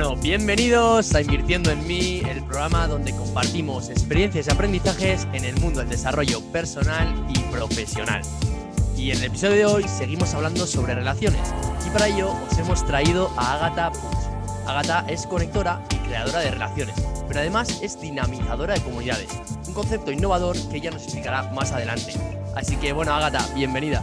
Bueno, bienvenidos a Invirtiendo en mí, el programa donde compartimos experiencias y aprendizajes en el mundo del desarrollo personal y profesional. Y en el episodio de hoy seguimos hablando sobre relaciones y para ello os hemos traído a Agatha Puig. Agatha es conectora y creadora de relaciones, pero además es dinamizadora de comunidades, un concepto innovador que ella nos explicará más adelante. Así que bueno, Agatha, bienvenida.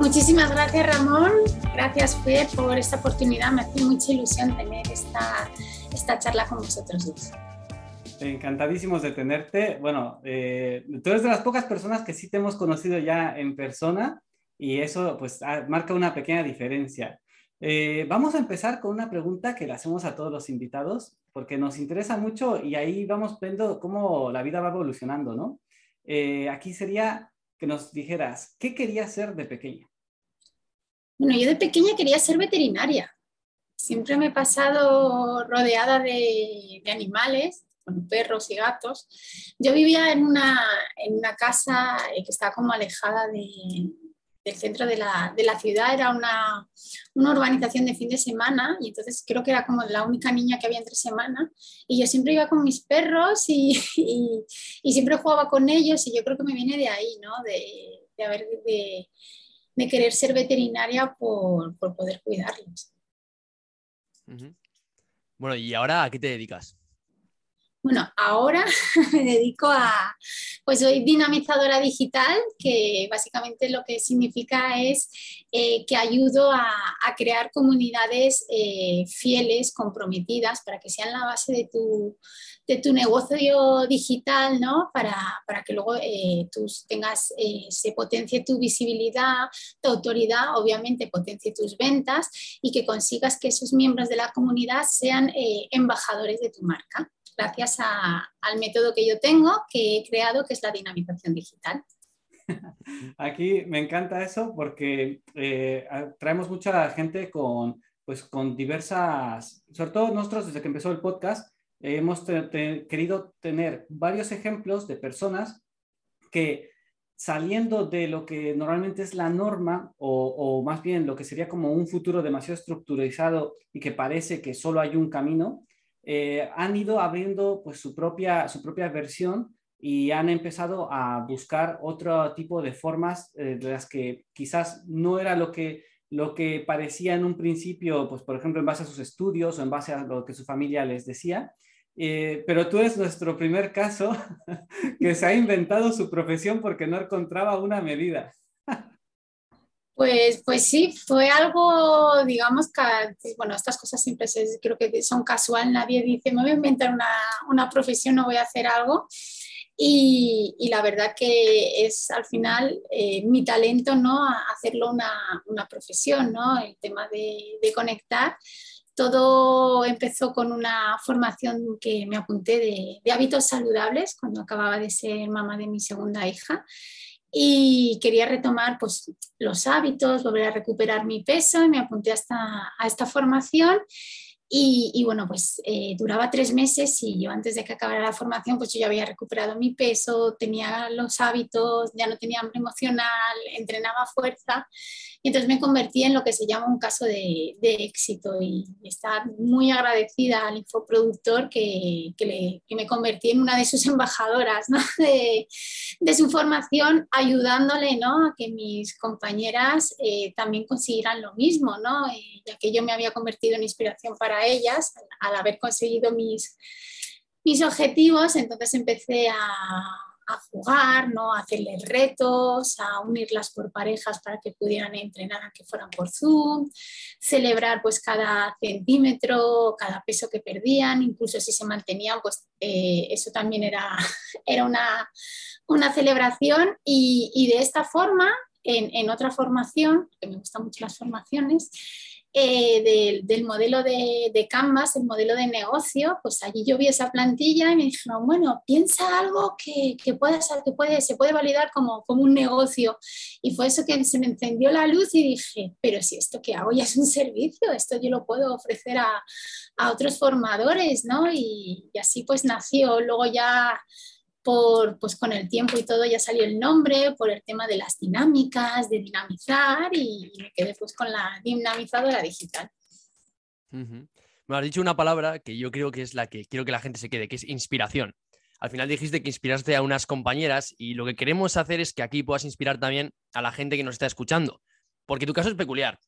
Muchísimas gracias Ramón, gracias Fer por esta oportunidad, me hace mucha ilusión tener esta, esta charla con vosotros dos. Encantadísimos de tenerte. Bueno, eh, tú eres de las pocas personas que sí te hemos conocido ya en persona y eso pues marca una pequeña diferencia. Eh, vamos a empezar con una pregunta que le hacemos a todos los invitados porque nos interesa mucho y ahí vamos viendo cómo la vida va evolucionando, ¿no? Eh, aquí sería, que nos dijeras, ¿qué querías ser de pequeña? Bueno, yo de pequeña quería ser veterinaria. Siempre me he pasado rodeada de, animales, con perros y gatos. Yo vivía en una, en una casa eh, que estaba como alejada de, del centro de la, de la, ciudad, era una, una urbanización de fin de semana y entonces creo que era como la única niña que había entre semana y yo siempre iba con mis perros y, y, siempre jugaba con ellos y yo creo que me viene de ahí, ¿no? De, de, haber, de, de querer ser veterinaria por, por poder cuidarlos. Bueno, ¿y ahora a qué te dedicas? Bueno, ahora me dedico a, pues soy dinamizadora digital, que básicamente lo que significa es eh, que ayudo a, crear comunidades eh, fieles, comprometidas, para que sean la base de tu, de tu negocio digital, ¿no? Para, para que luego eh, tengas, se potencie tu visibilidad, tu autoridad, obviamente potencie tus ventas y que consigas que esos miembros de la comunidad sean embajadores de tu marca gracias al método que yo tengo, que he creado, que es la dinamización digital. Aquí me encanta eso porque eh, traemos mucha gente con, pues, con diversas, sobre todo nosotros desde que empezó el podcast, hemos querido tener varios ejemplos de personas que saliendo de lo que normalmente es la norma o, o, más bien lo que sería como un futuro demasiado estructuralizado y que parece que solo hay un camino, eh, han ido abriendo pues, su, propia, su propia versión y han empezado a buscar otro tipo de formas eh, de las que quizás no era lo que, lo que parecía en un principio, pues por ejemplo en base a sus estudios o en base a lo que su familia les decía. Eh, pero tú eres nuestro primer caso que se ha inventado su profesión porque no encontraba una medida. Pues, pues sí, fue algo, digamos, que, bueno, estas cosas siempre creo que son casual, nadie dice, me voy a inventar una, una profesión, no voy a hacer algo. Y, y, la verdad que es al final eh, mi talento, ¿no? hacerlo una, una, profesión, ¿no? El tema de, de, conectar. Todo empezó con una formación que me apunté de, de hábitos saludables cuando acababa de ser mamá de mi segunda hija y quería retomar pues, los hábitos, volver a recuperar mi peso y me apunté a esta, a esta formación y, bueno, pues eh, duraba tres meses y yo antes de que acabara la formación, pues yo ya había recuperado mi peso, tenía los hábitos, ya no tenía hambre emocional, entrenaba fuerza. Y entonces me convertí en lo que se llama un caso de, éxito y estar muy agradecida al infoproductor que, que, me convertí en una de sus embajadoras de, su formación, ayudándole ¿no? a que mis compañeras eh, también consiguieran lo mismo, ¿no? Eh, ya que yo me había convertido en inspiración para ellas al haber conseguido mis, mis objetivos, entonces empecé a, a jugar, ¿no? a hacerles retos, a unirlas por parejas para que pudieran entrenar a que fueran por Zoom, celebrar pues cada centímetro, cada peso que perdían, incluso si se mantenían, pues eh, eso también era, era una, una celebración y, y, de esta forma, en, en otra formación, que me gustan mucho las formaciones, eh, del, modelo de, Canvas, el modelo de negocio, pues allí yo vi esa plantilla y me dijeron, bueno, piensa algo que, que, pueda que puede, se puede validar como, como un negocio. Y fue eso que se me encendió la luz y dije, pero si esto que hago ya es un servicio, esto yo lo puedo ofrecer a, a otros formadores, ¿no? Y, y así pues nació. Luego ya por, pues con el tiempo y todo ya salió el nombre, por el tema de las dinámicas, de dinamizar y, me quedé pues con la dinamizadora digital. Me has dicho una palabra que yo creo que es la que quiero que la gente se quede, que es inspiración. Al final dijiste que inspiraste a unas compañeras y lo que queremos hacer es que aquí puedas inspirar también a la gente que nos está escuchando, porque tu caso es peculiar.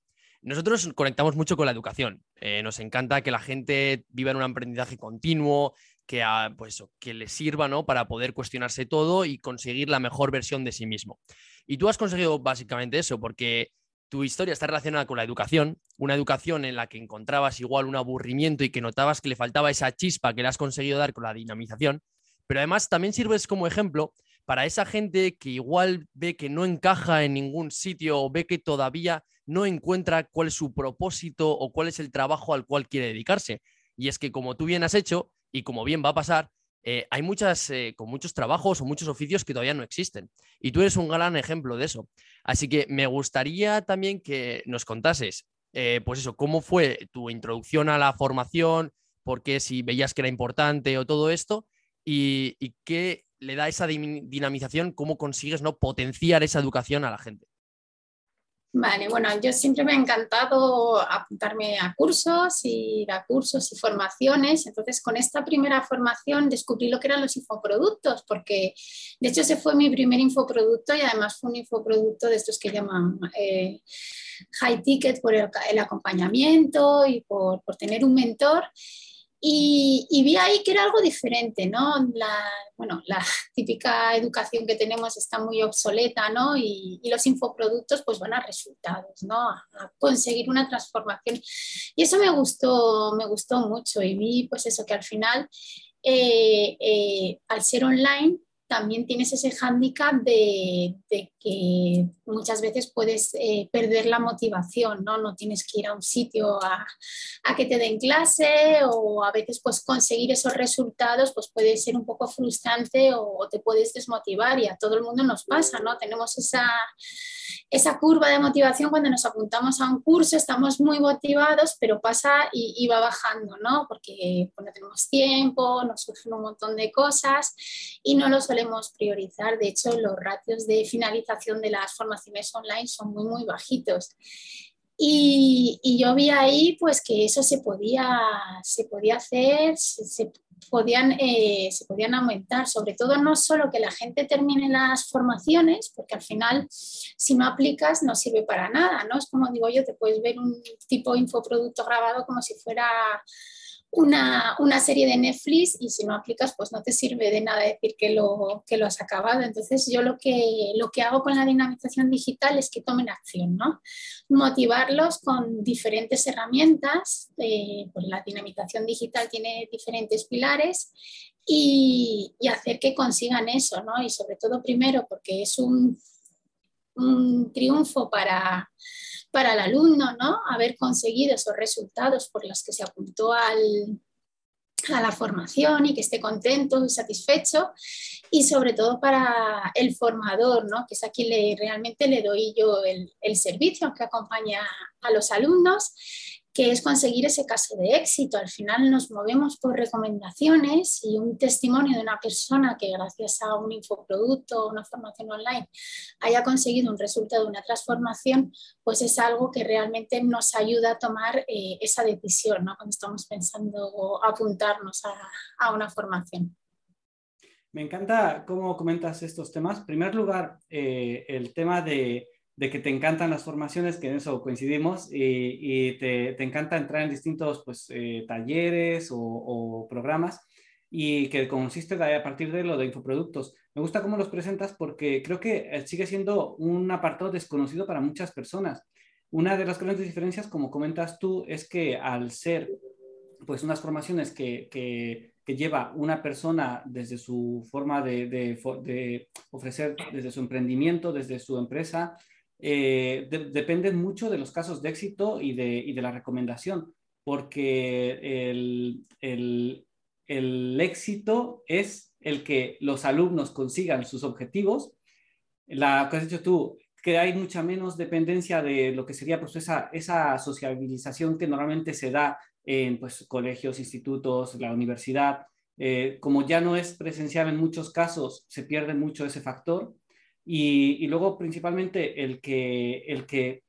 Nosotros conectamos mucho con la educación. Eh, nos encanta que la gente viva en un aprendizaje continuo, que, pues, que le sirva ¿no? para poder cuestionarse todo y conseguir la mejor versión de sí mismo. Y tú has conseguido básicamente eso, porque tu historia está relacionada con la educación, una educación en la que encontrabas igual un aburrimiento y que notabas que le faltaba esa chispa que le has conseguido dar con la dinamización, pero además también sirves como ejemplo para esa gente que igual ve que no encaja en ningún sitio o ve que todavía no encuentra cuál es su propósito o cuál es el trabajo al cual quiere dedicarse. Y es que como tú bien has hecho y como bien va a pasar, eh, hay muchas, eh, con muchos trabajos o muchos oficios que todavía no existen. Y tú eres un gran ejemplo de eso. Así que me gustaría también que nos contases, eh, pues eso, cómo fue tu introducción a la formación, por qué si veías que era importante o todo esto, y, y qué le da esa dinamización, cómo consigues ¿no? potenciar esa educación a la gente. Vale, bueno, yo siempre me ha encantado apuntarme a cursos y a cursos y formaciones. Entonces, con esta primera formación descubrí lo que eran los infoproductos, porque de hecho ese fue mi primer infoproducto y además fue un infoproducto de estos que llaman eh, high ticket por el, acompañamiento y por, por tener un mentor. Y, vi ahí que era algo diferente, ¿no? La, bueno, la típica educación que tenemos está muy obsoleta, ¿no? Y, los infoproductos pues van a resultados, ¿no? A, conseguir una transformación. Y eso me gustó, me gustó mucho y vi pues eso que al final, eh, eh, al ser online, también tienes ese hándicap de, que muchas veces puedes eh, perder la motivación, ¿no? No tienes que ir a un sitio a, que te den clase o a veces pues conseguir esos resultados pues puede ser un poco frustrante o, te puedes desmotivar y a todo el mundo nos pasa, ¿no? Tenemos esa, esa curva de motivación cuando nos apuntamos a un curso, estamos muy motivados, pero pasa y, va bajando, ¿no? Porque no tenemos tiempo, nos surgen un montón de cosas y no lo solemos priorizar. De hecho, los ratios de finalización de las formaciones online son muy, muy bajitos. Y, yo vi ahí pues que eso se podía, se podía hacer, se, podían, eh, se podían aumentar, sobre todo no solo que la gente termine las formaciones, porque al final si no aplicas no sirve para nada, ¿no? Es como digo yo, te puedes ver un tipo infoproducto grabado como si fuera una, serie de Netflix y si no aplicas, pues no te sirve de nada decir que lo, que lo has acabado. Entonces, yo lo que, lo que hago con la dinamización digital es que tomen acción, ¿no? Motivarlos con diferentes herramientas, eh, pues la dinamización digital tiene diferentes pilares y, hacer que consigan eso, ¿no? Y sobre todo primero porque es un, un triunfo para para el alumno, ¿no? Haber conseguido esos resultados por los que se apuntó al, a la formación y que esté contento y satisfecho y sobre todo para el formador, ¿no? que es a quien le, realmente le doy yo el, el servicio que acompaña a los alumnos que es conseguir ese caso de éxito. Al final nos movemos por recomendaciones y un testimonio de una persona que gracias a un infoproducto o una formación online haya conseguido un resultado, una transformación, pues es algo que realmente nos ayuda a tomar eh, esa decisión ¿no? cuando estamos pensando apuntarnos a, una formación. Me encanta cómo comentas estos temas. En primer lugar, eh, el tema de de que te encantan las formaciones, que en eso coincidimos, y, te, te, encanta entrar en distintos pues, eh, talleres o, programas, y que consiste a partir de lo de infoproductos. Me gusta cómo los presentas porque creo que eh, sigue siendo un apartado desconocido para muchas personas. Una de las grandes diferencias, como comentas tú, es que al ser pues unas formaciones que, que, lleva una persona desde su forma de, de, de, ofrecer, desde su emprendimiento, desde su empresa, eh, dependen mucho de los casos de éxito y de, la recomendación, porque el, éxito es el que los alumnos consigan sus objetivos. La que has dicho tú, que hay mucha menos dependencia de lo que sería pues, esa, esa sociabilización que normalmente se da en pues, colegios, institutos, la universidad. Eh, como ya no es presencial en muchos casos, se pierde mucho ese factor y, luego principalmente el que, el que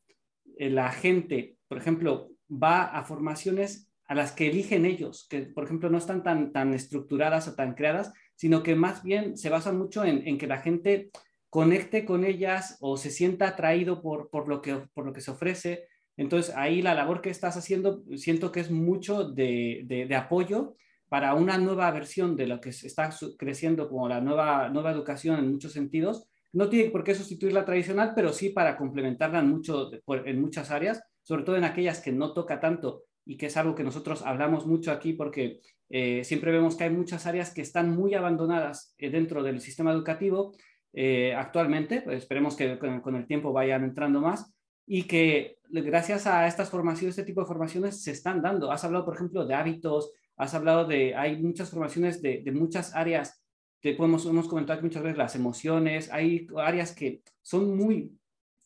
la gente, por ejemplo, va a formaciones a las que eligen ellos, que por ejemplo no están tan, tan estructuradas o tan creadas, sino que más bien se basan mucho en, en que la gente conecte con ellas o se sienta atraído por, por, lo, que, por lo que se ofrece. Entonces ahí la labor que estás haciendo siento que es mucho de, de, de apoyo para una nueva versión de lo que está creciendo como la nueva, nueva educación en muchos sentidos. No tiene por qué sustituir la tradicional, pero sí para complementarla en, mucho, en muchas áreas, sobre todo en aquellas que no toca tanto y que es algo que nosotros hablamos mucho aquí porque eh, siempre vemos que hay muchas áreas que están muy abandonadas eh, dentro del sistema educativo eh, actualmente, pues esperemos que con, el tiempo vayan entrando más y que gracias a estas formaciones, este tipo de formaciones se están dando. Has hablado, por ejemplo, de hábitos, has hablado de, hay muchas formaciones de muchas áreas, que podemos, hemos comentado muchas veces las emociones, hay áreas que son muy,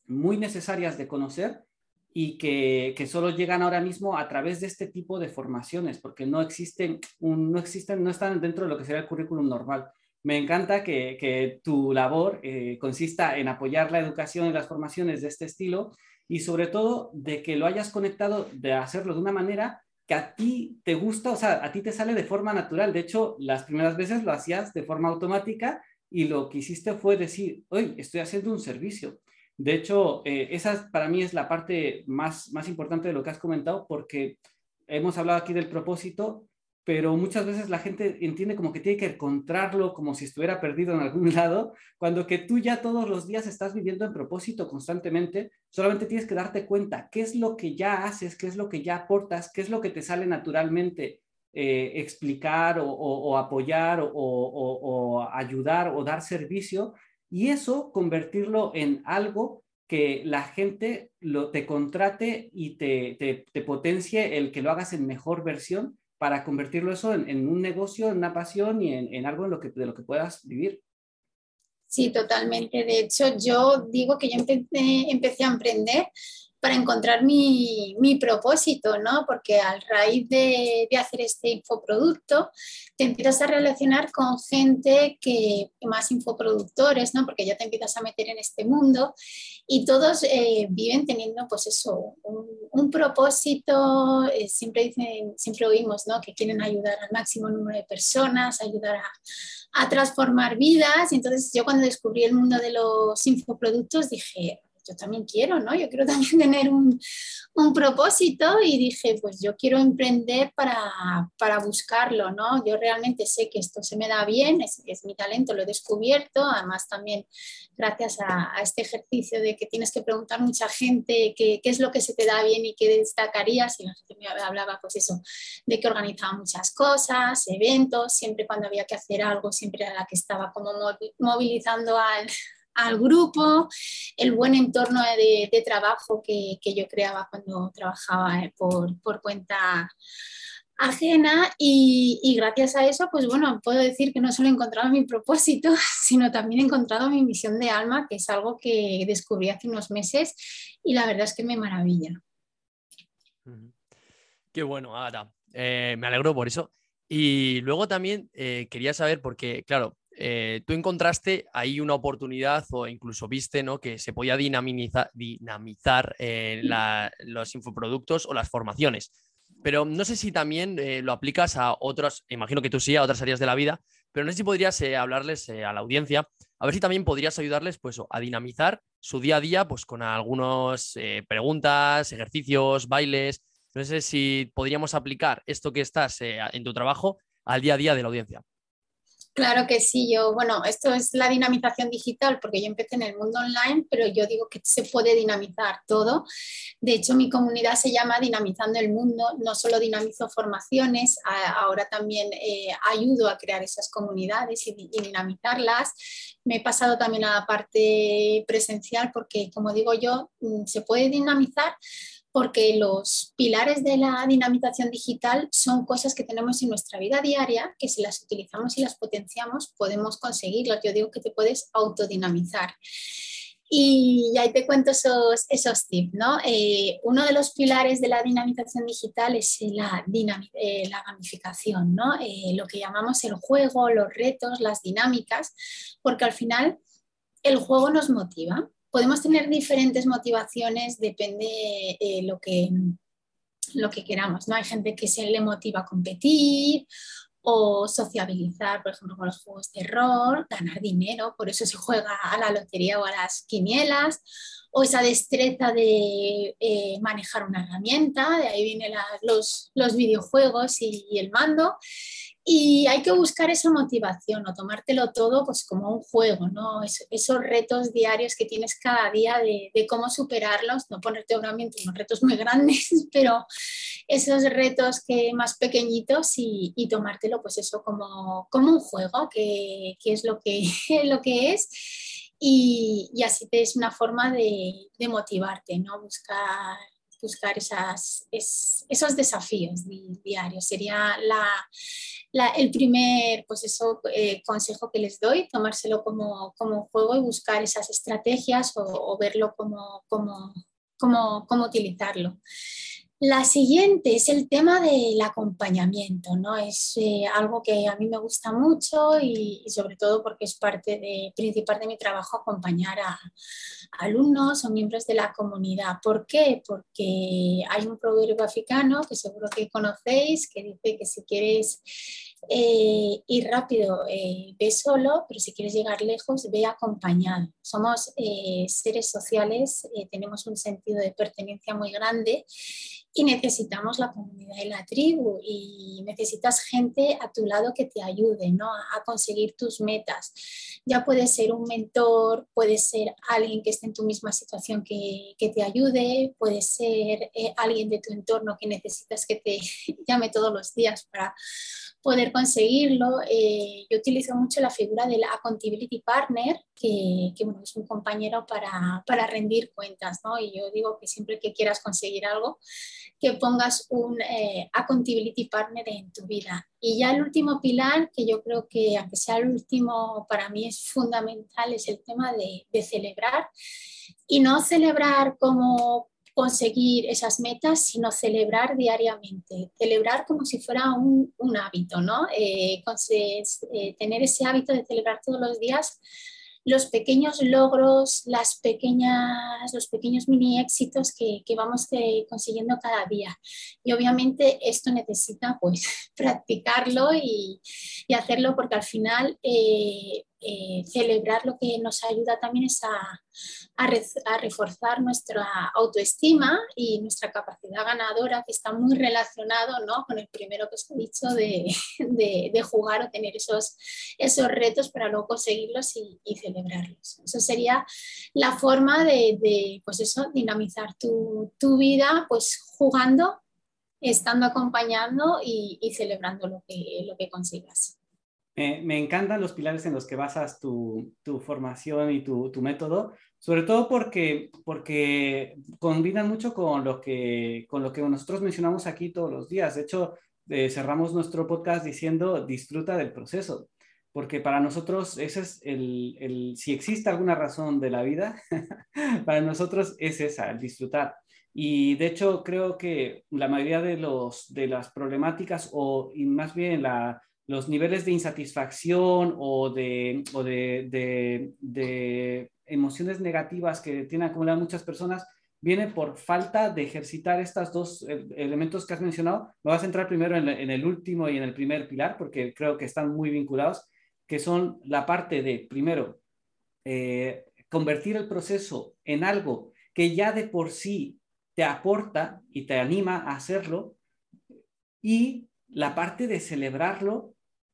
muy necesarias de conocer y que, que, solo llegan ahora mismo a través de este tipo de formaciones, porque no existen, un, no existen, no están dentro de lo que sería el currículum normal. Me encanta que, que tu labor eh, consista en apoyar la educación y las formaciones de este estilo y sobre todo de que lo hayas conectado, de hacerlo de una manera que a ti te gusta, o sea, a ti te sale de forma natural. De hecho, las primeras veces lo hacías de forma automática y lo que hiciste fue decir, hoy estoy haciendo un servicio. De hecho, eh, esa para mí es la parte más, más importante de lo que has comentado porque hemos hablado aquí del propósito, pero muchas veces la gente entiende como que tiene que encontrarlo como si estuviera perdido en algún lado, cuando que tú ya todos los días estás viviendo en propósito constantemente, solamente tienes que darte cuenta qué es lo que ya haces, qué es lo que ya aportas, qué es lo que te sale naturalmente eh, explicar o, apoyar o, ayudar o dar servicio, y eso convertirlo en algo que la gente lo, te contrate y te, te potencie el que lo hagas en mejor versión para convertirlo eso en, un negocio, en una pasión y en, algo que, de lo que puedas vivir. Sí, totalmente. De hecho, yo digo que yo empecé, empecé a emprender para encontrar mi, mi, propósito, ¿no? Porque al raíz de, de, hacer este infoproducto, te empiezas a relacionar con gente que, más infoproductores, ¿no? Porque ya te empiezas a meter en este mundo y todos eh, viven teniendo, pues eso, un, propósito, eh, siempre dicen, siempre oímos, ¿no? Que quieren ayudar al máximo número de personas, ayudar a, a transformar vidas. Y entonces yo cuando descubrí el mundo de los infoproductos dije, yo también quiero, ¿no? Yo quiero también tener un, un propósito y dije, pues yo quiero emprender para, para, buscarlo, ¿no? Yo realmente sé que esto se me da bien, es, es mi talento, lo he descubierto, además también gracias a, este ejercicio de que tienes que preguntar a mucha gente qué, qué, es lo que se te da bien y qué destacarías, y la gente me hablaba pues eso, de que organizaba muchas cosas, eventos, siempre cuando había que hacer algo, siempre era la que estaba como movilizando al, al grupo, el buen entorno de, trabajo que, que, yo creaba cuando trabajaba eh, por, por cuenta ajena y, gracias a eso, pues bueno, puedo decir que no solo he encontrado mi propósito, sino también he encontrado mi misión de alma, que es algo que descubrí hace unos meses y la verdad es que me maravilla. Qué bueno, Agata. Eh, me alegro por eso. Y luego también eh, quería saber, porque claro, eh, tú encontraste ahí una oportunidad o incluso viste ¿no? que se podía dinamizar, dinamizar eh, la, los infoproductos o las formaciones. Pero no sé si también eh, lo aplicas a otras, imagino que tú sí, a otras áreas de la vida, pero no sé si podrías hablarles a la audiencia, a ver si también podrías ayudarles pues, a dinamizar su día a día pues, con algunas preguntas, ejercicios, bailes. No sé si podríamos aplicar esto que estás en tu trabajo al día a día de la audiencia. Claro que sí, yo, bueno, esto es la dinamización digital porque yo empecé en el mundo online, pero yo digo que se puede dinamizar todo. De hecho, mi comunidad se llama Dinamizando el Mundo, no solo dinamizo formaciones, ahora también eh, ayudo a crear esas comunidades y, y dinamizarlas. Me he pasado también a la parte presencial porque, como digo yo, mm, se puede dinamizar porque los pilares de la dinamización digital son cosas que tenemos en nuestra vida diaria, que si las utilizamos y las potenciamos podemos conseguirlos. Yo digo que te puedes autodinamizar. Y ahí te cuento esos, esos tips. ¿no? Eh, uno de los pilares de la dinamización digital es la, eh, gamificación, ¿no? Eh, lo que llamamos el juego, los retos, las dinámicas, porque al final el juego nos motiva podemos tener diferentes motivaciones, depende eh, lo, que, lo que queramos, ¿no? Hay gente que se le motiva a competir o sociabilizar, por ejemplo, con los juegos de rol, ganar dinero, por eso se juega a la lotería o a las quinielas, o esa destreza de eh, manejar una herramienta, de ahí vienen los, los, videojuegos y, el mando. Y hay que buscar esa motivación o tomártelo todo pues como un juego, ¿no? esos retos diarios que tienes cada día de, de, cómo superarlos, no ponerte obviamente unos retos muy grandes, pero esos retos que más pequeñitos y, y tomártelo pues eso como, como un juego, que, que es lo que, lo que es. Y, y, así te es una forma de, de motivarte, ¿no? Buscar, buscar esas, es, esos desafíos diarios. Sería la, el primer pues eso, eh, consejo que les doy, tomárselo como, como juego y buscar esas estrategias o, verlo como, como, como, como utilizarlo. La siguiente es el tema del acompañamiento, ¿no? Es eh, algo que a mí me gusta mucho y, sobre todo porque es parte de, principal de mi trabajo acompañar a, alumnos o miembros de la comunidad. ¿Por qué? Porque hay un proverbio africano que seguro que conocéis que dice que si quieres eh, ir rápido, eh, ve solo, pero si quieres llegar lejos, ve acompañado. Somos seres sociales, tenemos un sentido de pertenencia muy grande y necesitamos la comunidad y la tribu y necesitas gente a tu lado que te ayude ¿no? a conseguir tus metas. Ya puede ser un mentor, puede ser alguien que esté en tu misma situación que, que te ayude, puede ser eh, alguien de tu entorno que necesitas que te llame todos los días para poder conseguirlo. Eh, yo utilizo mucho la figura del accountability partner, que, bueno, es un compañero para, para rendir cuentas. ¿no? Y yo digo que siempre que quieras conseguir algo, que pongas un eh, accountability partner en tu vida. Y ya el último pilar, que yo creo que aunque sea el último, para mí es fundamental, es el tema de celebrar. Y no celebrar como conseguir esas metas, sino celebrar diariamente, celebrar como si fuera un, un hábito, ¿no? Eh, eh, tener ese hábito de celebrar todos los días los pequeños logros, las pequeñas, los pequeños mini éxitos que, que vamos eh, consiguiendo cada día. Y obviamente esto necesita pues practicarlo y, y hacerlo porque al final eh, eh, celebrar lo que nos ayuda también es a, reforzar nuestra autoestima y nuestra capacidad ganadora, que está muy relacionado ¿no? con el primero que os he dicho de, jugar o tener esos, retos para luego conseguirlos y, celebrarlos. Eso sería la forma de, pues eso, dinamizar tu, tu, vida pues jugando, estando acompañando y, y celebrando lo que, lo que consigas. Me, encantan los pilares en los que basas tu, tu formación y tu, tu, método, sobre todo porque, porque combinan mucho con lo, que, con lo que nosotros mencionamos aquí todos los días. De hecho, eh, cerramos nuestro podcast diciendo disfruta del proceso, porque para nosotros ese es el, el si existe alguna razón de la vida, para nosotros es esa, el disfrutar. Y de hecho creo que la mayoría de, los, de las problemáticas o y más bien la los niveles de insatisfacción o de, o de, de, emociones negativas que tienen acumuladas muchas personas viene por falta de ejercitar estos dos eh, elementos que has mencionado. Me vas a centrar primero en, el último y en el primer pilar, porque creo que están muy vinculados, que son la parte de, primero, eh, convertir el proceso en algo que ya de por sí te aporta y te anima a hacerlo, y la parte de celebrarlo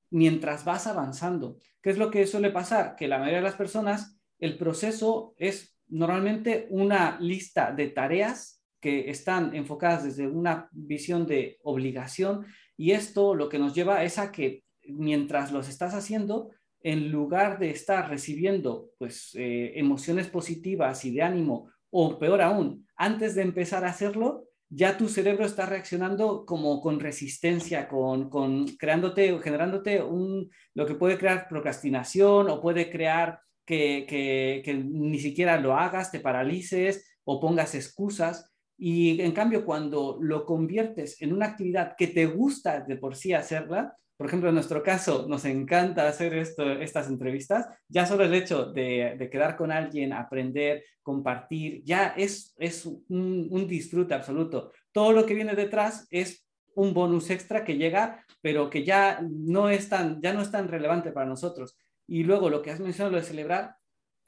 mientras vas avanzando. ¿Qué es lo que suele pasar? Que la mayoría de las personas, el proceso es normalmente una lista de tareas que están enfocadas desde una visión de obligación y esto lo que nos lleva es a que mientras los estás haciendo, en lugar de estar recibiendo pues eh, emociones positivas y de ánimo o peor aún, antes de empezar a hacerlo, ya tu cerebro está reaccionando como con resistencia, con, con creándote, generándote un, lo que puede crear procrastinación o puede crear que, que, que ni siquiera lo hagas, te paralices o pongas excusas. Y en cambio, cuando lo conviertes en una actividad que te gusta de por sí hacerla, por ejemplo, en nuestro caso, nos encanta hacer esto, estas entrevistas, ya solo el hecho de, de quedar con alguien, aprender, compartir, ya es, es un, un disfrute absoluto. Todo lo que viene detrás es un bonus extra que llega, pero que ya no es tan, ya no es tan relevante para nosotros. Y luego lo que has mencionado, lo de celebrar,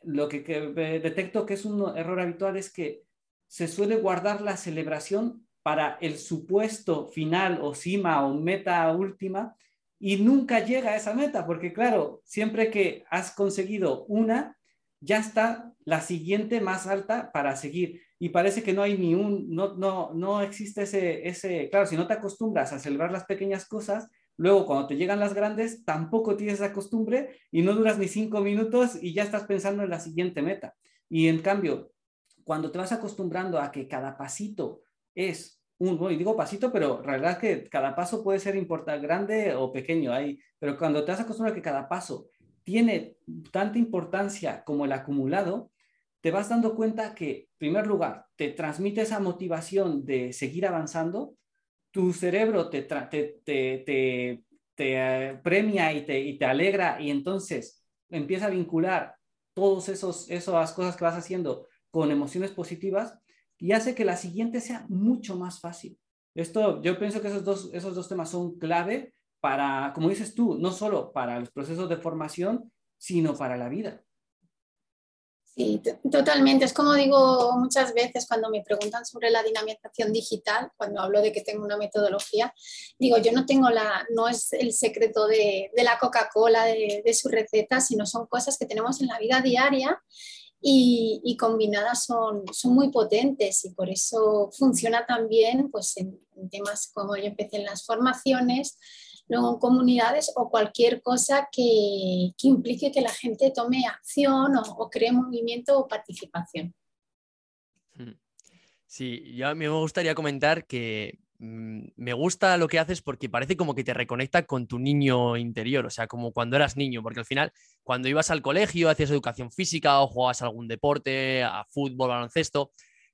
lo que, detecto que es un error habitual es que se suele guardar la celebración para el supuesto final o cima o meta última y nunca llega a esa meta, porque claro, siempre que has conseguido una, ya está la siguiente más alta para seguir. Y parece que no hay ni un, no, no, no existe ese, ese, claro, si no te acostumbras a celebrar las pequeñas cosas, luego cuando te llegan las grandes, tampoco tienes esa costumbre y no duras ni cinco minutos y ya estás pensando en la siguiente meta. Y en cambio, cuando te vas acostumbrando a que cada pasito es un, bueno, digo pasito, pero en realidad que cada paso puede ser importante, grande o pequeño ahí, pero cuando te vas acostumbrando a que cada paso tiene tanta importancia como el acumulado, te vas dando cuenta que, en primer lugar, te transmite esa motivación de seguir avanzando, tu cerebro te, te, te, te, premia y te, y te alegra y entonces empieza a vincular todas esas cosas que vas haciendo con emociones positivas y hace que la siguiente sea mucho más fácil. Esto, yo pienso que esos dos, esos dos temas son clave para, como dices tú, no solo para los procesos de formación, sino para la vida. Sí, totalmente. Es como digo muchas veces cuando me preguntan sobre la dinamización digital, cuando hablo de que tengo una metodología, digo, yo no tengo la, no es el secreto de, de la Coca-Cola, de, de, su receta, sino son cosas que tenemos en la vida diaria y, combinadas son, son muy potentes y por eso funciona también pues, en, temas como yo empecé en las formaciones, luego en comunidades o cualquier cosa que, que implique que la gente tome acción o, o, cree movimiento o participación. Hmm. Sí, yo a mí me gustaría comentar que me gusta lo que haces porque parece como que te reconecta con tu niño interior, o sea, como cuando eras niño, porque al final, cuando ibas al colegio, hacías educación física o jugabas algún deporte, a fútbol, baloncesto,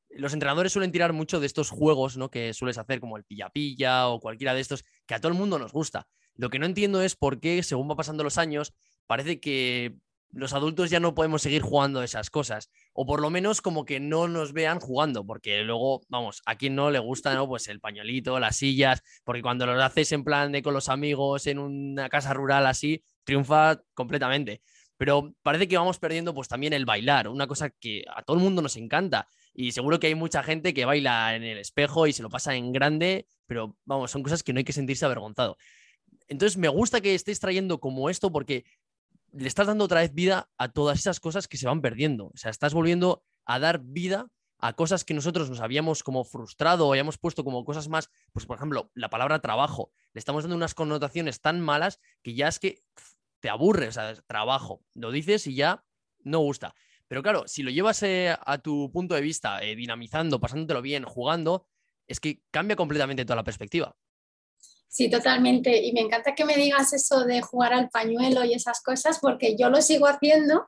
los entrenadores suelen tirar mucho de estos juegos ¿no? que sueles hacer, como el pilla-pilla o cualquiera de estos, que a todo el mundo nos gusta. Lo que no entiendo es por qué, según va pasando los años, parece que los adultos ya no podemos seguir jugando esas cosas. O por lo menos como que no nos vean jugando, porque luego, vamos, a quien no le gusta, ¿no? Pues el pañuelito, las sillas, porque cuando lo haces en plan de con los amigos en una casa rural así, triunfa completamente. Pero parece que vamos perdiendo pues también el bailar, una cosa que a todo el mundo nos encanta. Y seguro que hay mucha gente que baila en el espejo y se lo pasa en grande, pero vamos, son cosas que no hay que sentirse avergonzado. Entonces me gusta que estéis trayendo como esto porque le estás dando otra vez vida a todas esas cosas que se van perdiendo. O sea, estás volviendo a dar vida a cosas que nosotros nos habíamos como frustrado o habíamos puesto como cosas más, pues por ejemplo, la palabra trabajo. Le estamos dando unas connotaciones tan malas que ya es que te aburre, o sea, trabajo. Lo dices y ya no gusta. Pero claro, si lo llevas eh, a tu punto de vista, eh, dinamizando, pasándotelo bien, jugando, es que cambia completamente toda la perspectiva. Sí, totalmente. Y me encanta que me digas eso de jugar al pañuelo y esas cosas, porque yo lo sigo haciendo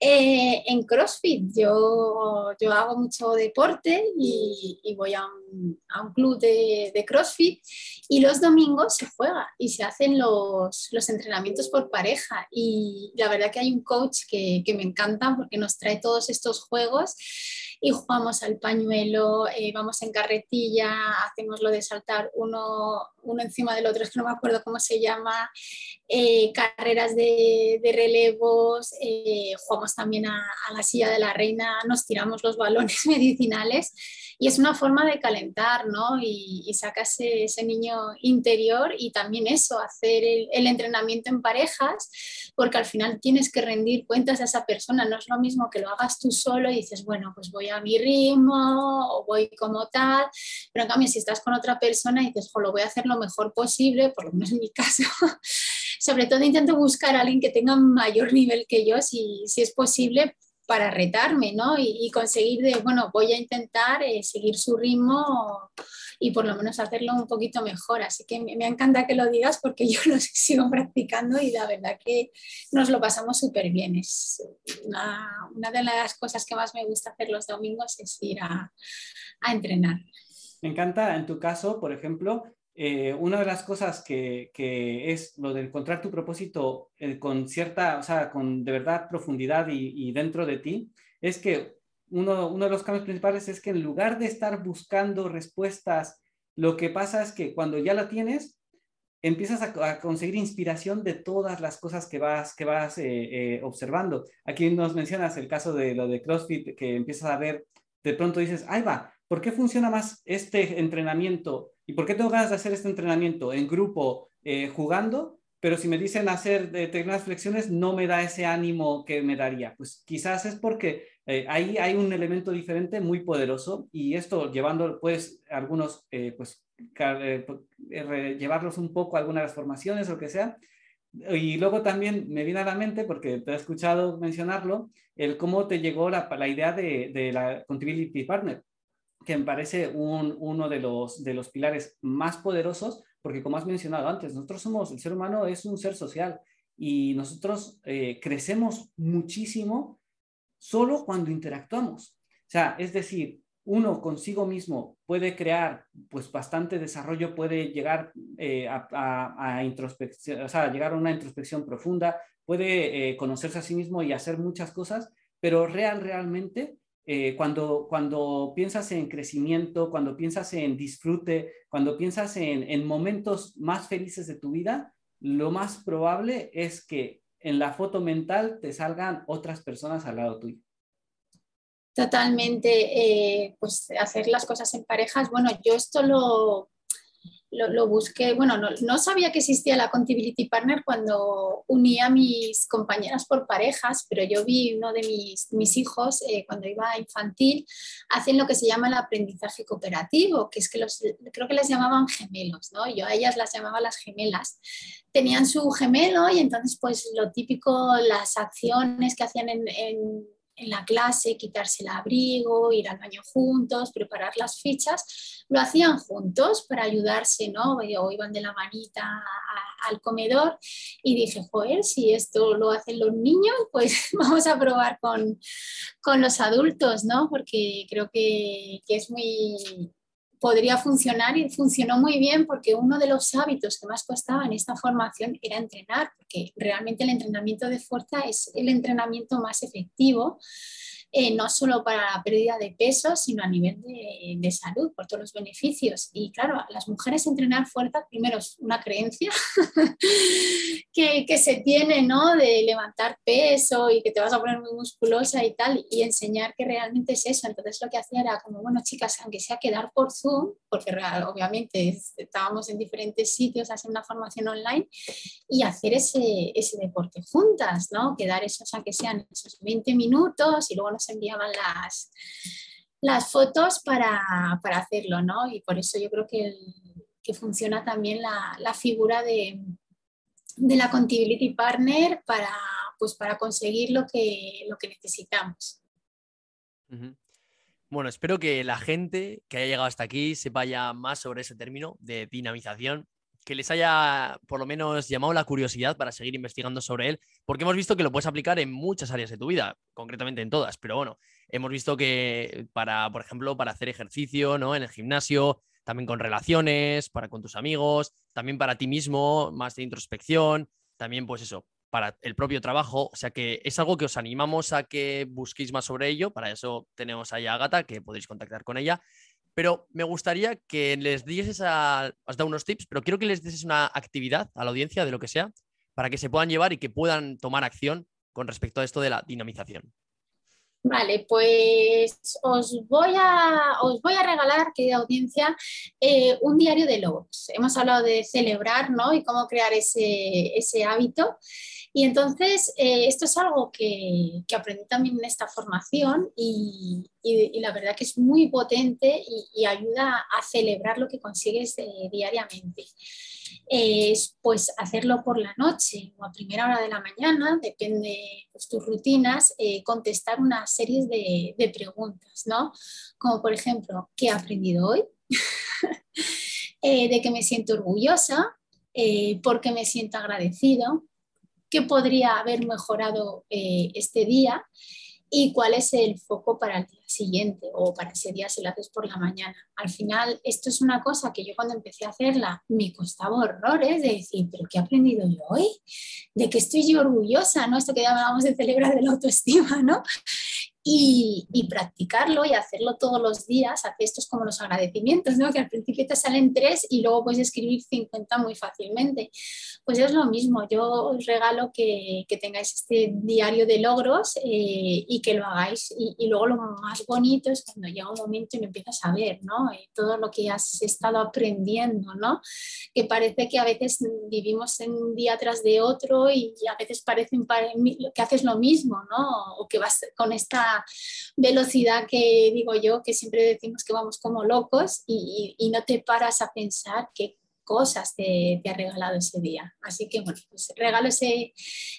eh, en CrossFit. Yo, yo hago mucho deporte y, y voy a un, a un, club de, de, CrossFit y los domingos se juega y se hacen los, los, entrenamientos por pareja. Y la verdad que hay un coach que, que me encanta porque nos trae todos estos juegos y jugamos al pañuelo, eh, vamos en carretilla, hacemos lo de saltar uno, uno encima del otro, es que no me acuerdo cómo se llama, eh, carreras de, de relevos, eh, jugamos también a, a la silla de la reina, nos tiramos los balones medicinales y es una forma de calentar, ¿no? Y, y sacas ese, ese, niño interior y también eso, hacer el, el, entrenamiento en parejas, porque al final tienes que rendir cuentas a esa persona, no es lo mismo que lo hagas tú solo y dices, bueno, pues voy a mi ritmo o voy como tal, pero en cambio si estás con otra persona y dices, lo voy a hacer lo mejor posible, por lo menos en mi caso. Sobre todo intento buscar a alguien que tenga mayor nivel que yo, si, si es posible, para retarme, ¿no? Y, conseguir de, bueno, voy a intentar eh, seguir su ritmo y por lo menos hacerlo un poquito mejor. Así que me, me encanta que lo digas porque yo lo sigo practicando y la verdad que nos lo pasamos súper bien. Es una, una, de las cosas que más me gusta hacer los domingos es ir a, a entrenar. Me encanta en tu caso, por ejemplo, eh, una de las cosas que, es lo de encontrar tu propósito eh, con cierta, o sea, con de verdad profundidad y, dentro de ti, es que uno, uno, de los cambios principales es que en lugar de estar buscando respuestas, lo que pasa es que cuando ya la tienes, empiezas a, conseguir inspiración de todas las cosas que vas, que vas eh, observando. Aquí nos mencionas el caso de lo de CrossFit, que empiezas a ver, de pronto dices, ahí va, ¿por qué funciona más este entrenamiento? ¿Y por qué tengo ganas de hacer este entrenamiento en grupo eh, jugando? Pero si me dicen hacer determinadas flexiones, no me da ese ánimo que me daría. Pues quizás es porque eh, ahí hay un elemento diferente muy poderoso y esto llevando pues algunos, eh, pues llevarlos un poco a algunas de las formaciones o lo que sea. Y luego también me viene a la mente, porque te he escuchado mencionarlo, el cómo te llegó la, la idea de, de la Continuity Partner que me parece uno de los, de los pilares más poderosos, porque como has mencionado antes, nosotros somos, el ser humano es un ser social y nosotros eh, crecemos muchísimo solo cuando interactuamos. O sea, es decir, uno consigo mismo puede crear pues bastante desarrollo, puede llegar eh, a, introspección, o sea, llegar a una introspección profunda, puede eh, conocerse a sí mismo y hacer muchas cosas, pero real, realmente eh, cuando, cuando piensas en crecimiento, cuando piensas en disfrute, cuando piensas en, en momentos más felices de tu vida, lo más probable es que en la foto mental te salgan otras personas al lado tuyo. Totalmente, eh, pues hacer las cosas en parejas. Bueno, yo esto lo, lo, busqué, bueno, no, sabía que existía la Contability Partner cuando unía a mis compañeras por parejas, pero yo vi uno de mis, mis hijos eh, cuando iba infantil, hacen lo que se llama el aprendizaje cooperativo, que es que los, creo que les llamaban gemelos, ¿no? Yo a ellas las llamaba las gemelas. Tenían su gemelo y entonces pues lo típico, las acciones que hacían en en la clase, quitarse el abrigo, ir al baño juntos, preparar las fichas, lo hacían juntos para ayudarse, ¿no? O iban de la manita al comedor y dije, joder, si esto lo hacen los niños, pues vamos a probar con, los adultos, ¿no? Porque creo que, que es muy, podría funcionar y funcionó muy bien porque uno de los hábitos que más costaba en esta formación era entrenar, porque realmente el entrenamiento de fuerza es el entrenamiento más efectivo eh, no solo para la pérdida de peso, sino a nivel de, salud, por todos los beneficios. Y claro, las mujeres entrenar fuerza, primero es una creencia que, que, se tiene, ¿no? De levantar peso y que te vas a poner muy musculosa y tal, y enseñar que realmente es eso. Entonces lo que hacía era como, bueno, chicas, aunque sea quedar por Zoom, porque obviamente estábamos en diferentes sitios, hacer una formación online y hacer ese, ese deporte juntas, ¿no? Quedar esos, aunque sean esos 20 minutos y luego enviaban las, las fotos para, hacerlo, ¿no? Y por eso yo creo que, que funciona también la, figura de, de, la Contability Partner para, pues, para conseguir lo que, lo que necesitamos. Bueno, espero que la gente que haya llegado hasta aquí sepa ya más sobre ese término de dinamización que les haya por lo menos llamado la curiosidad para seguir investigando sobre él, porque hemos visto que lo puedes aplicar en muchas áreas de tu vida, concretamente en todas, pero bueno, hemos visto que para, por ejemplo, para hacer ejercicio, ¿no? En el gimnasio, también con relaciones, para con tus amigos, también para ti mismo, más de introspección, también pues eso, para el propio trabajo, o sea que es algo que os animamos a que busquéis más sobre ello, para eso tenemos ahí a Agata, que podéis contactar con ella, pero me gustaría que les dieses, has dado unos tips, pero quiero que les dieses una actividad a la audiencia de lo que sea para que se puedan llevar y que puedan tomar acción con respecto a esto de la dinamización. Vale, pues os voy a, os voy a regalar, querida audiencia, eh, un diario de logros. Hemos hablado de celebrar ¿no? y cómo crear ese, ese hábito. Y entonces, eh, esto es algo que, que, aprendí también en esta formación y, y, la verdad que es muy potente y, ayuda a celebrar lo que consigues eh, diariamente. Es pues hacerlo por la noche o a primera hora de la mañana, depende de pues, tus rutinas, eh, contestar una serie de, preguntas, ¿no? Como por ejemplo, ¿qué he aprendido hoy? de qué me siento orgullosa, por qué me siento agradecido, qué podría haber mejorado eh, este día y cuál es el foco para el día siguiente o para ese día si lo haces por la mañana. Al final, esto es una cosa que yo cuando empecé a hacerla me costaba horrores de decir, pero ¿qué he aprendido yo hoy? ¿De qué estoy yo orgullosa? ¿no? Esto que llamábamos de celebrar de la autoestima, ¿no? Y, practicarlo y hacerlo todos los días, hacer estos como los agradecimientos, ¿no? que al principio te salen tres y luego puedes escribir 50 muy fácilmente. Pues es lo mismo, yo os regalo que, que tengáis este diario de logros eh, y que lo hagáis. Y, y, luego lo más bonito es cuando llega un momento y lo empiezas a ver, ¿no? Eh, todo lo que has estado aprendiendo, ¿no? que parece que a veces vivimos en un día tras de otro y a veces parece que haces lo mismo, ¿no? o que vas con esta velocidad que digo yo, que siempre decimos que vamos como locos y, no te paras a pensar qué cosas te, ha regalado ese día. Así que bueno, pues regalo ese,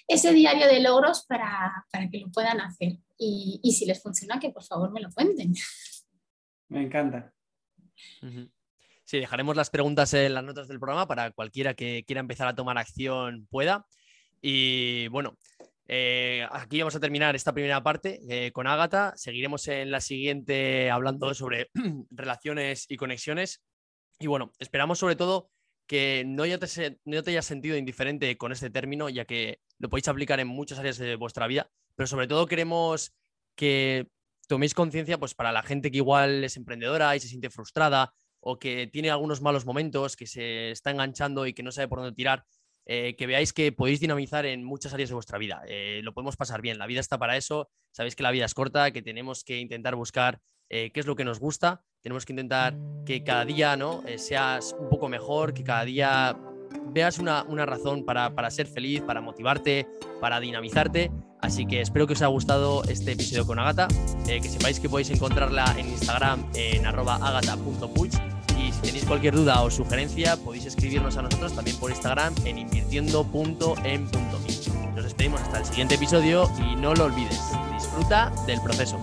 ese diario de logros para, que lo puedan hacer. Y, si les funciona, que por favor me lo cuenten. Me encanta. Sí, dejaremos las preguntas en las notas del programa para cualquiera que quiera empezar a tomar acción pueda. Y bueno, eh, aquí vamos a terminar esta primera parte eh, con Ágata. Seguiremos en la siguiente hablando sobre relaciones y conexiones. Y bueno, esperamos sobre todo que no, ya te, no te hayas sentido indiferente con este término, ya que lo podéis aplicar en muchas áreas de vuestra vida, pero sobre todo queremos que toméis conciencia pues, para la gente que igual es emprendedora y se siente frustrada o que tiene algunos malos momentos, que se está enganchando y que no sabe por dónde tirar, eh, que veáis que podéis dinamizar en muchas áreas de vuestra vida. Eh, lo podemos pasar bien, la vida está para eso, sabéis que la vida es corta, que tenemos que intentar buscar eh, qué es lo que nos gusta, tenemos que intentar que cada día ¿no? seas un poco mejor, que cada día veas una, razón para, para, ser feliz, para motivarte, para dinamizarte. Así que espero que os haya gustado este episodio con Agata, que sepáis que podéis encontrarla en Instagram en arroba si tenéis cualquier duda o sugerencia, podéis escribirnos a nosotros también por Instagram en invirtiendo.en.mi. Nos despedimos hasta el siguiente episodio y no lo olvides, disfruta del proceso.